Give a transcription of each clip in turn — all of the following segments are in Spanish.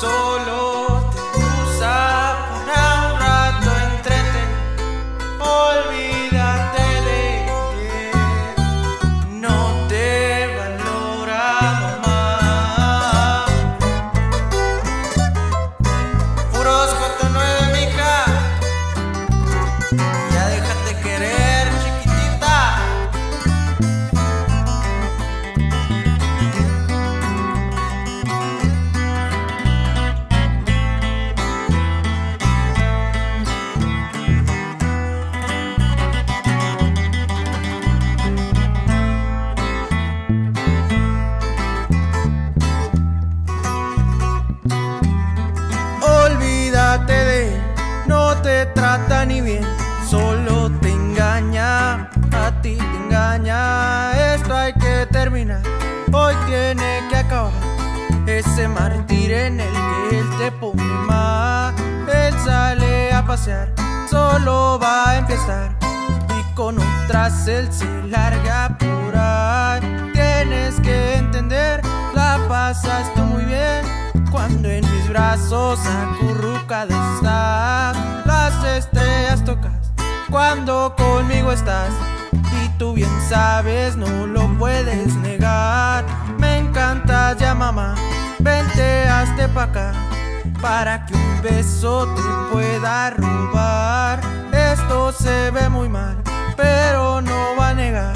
solo. Hoy tiene que acabar. Ese martir en el que él te pone más. Él sale a pasear, solo va a empezar. Y con otras él se larga por ahí. Tienes que entender, la pasas tú muy bien. Cuando en mis brazos acurrucada estás, las estrellas tocas cuando conmigo estás. Tú bien sabes, no lo puedes negar. Me encantas ya mamá, vente hazte pa' acá. Para que un beso te pueda robar. Esto se ve muy mal, pero no va a negar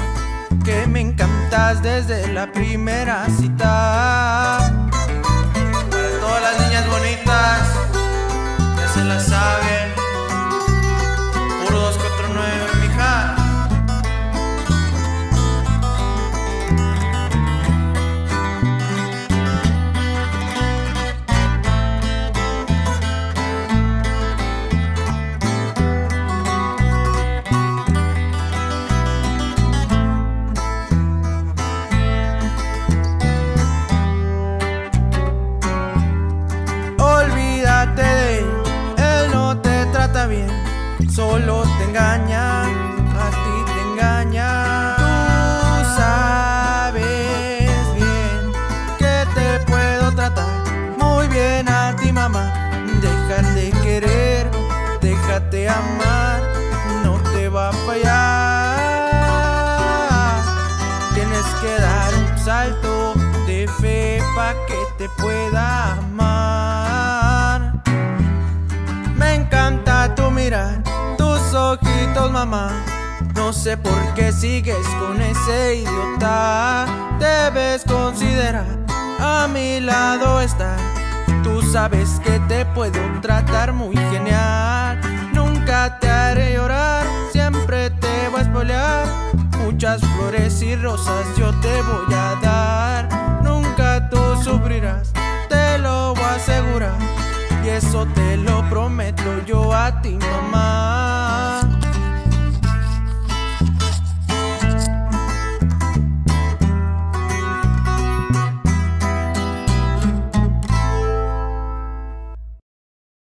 que me encantas desde la primera cita. Solo te engaña, a ti te engaña. Tú sabes bien que te puedo tratar muy bien a ti, mamá. Dejar de querer, déjate amar, no te va a fallar. Mamá. No sé por qué sigues con ese idiota. Debes considerar a mi lado estar. Tú sabes que te puedo tratar muy genial. Nunca te haré llorar, siempre te voy a spoilear. Muchas flores y rosas yo te voy a dar. Nunca tú sufrirás, te lo voy a asegurar. Y eso te lo prometo yo a ti, mamá.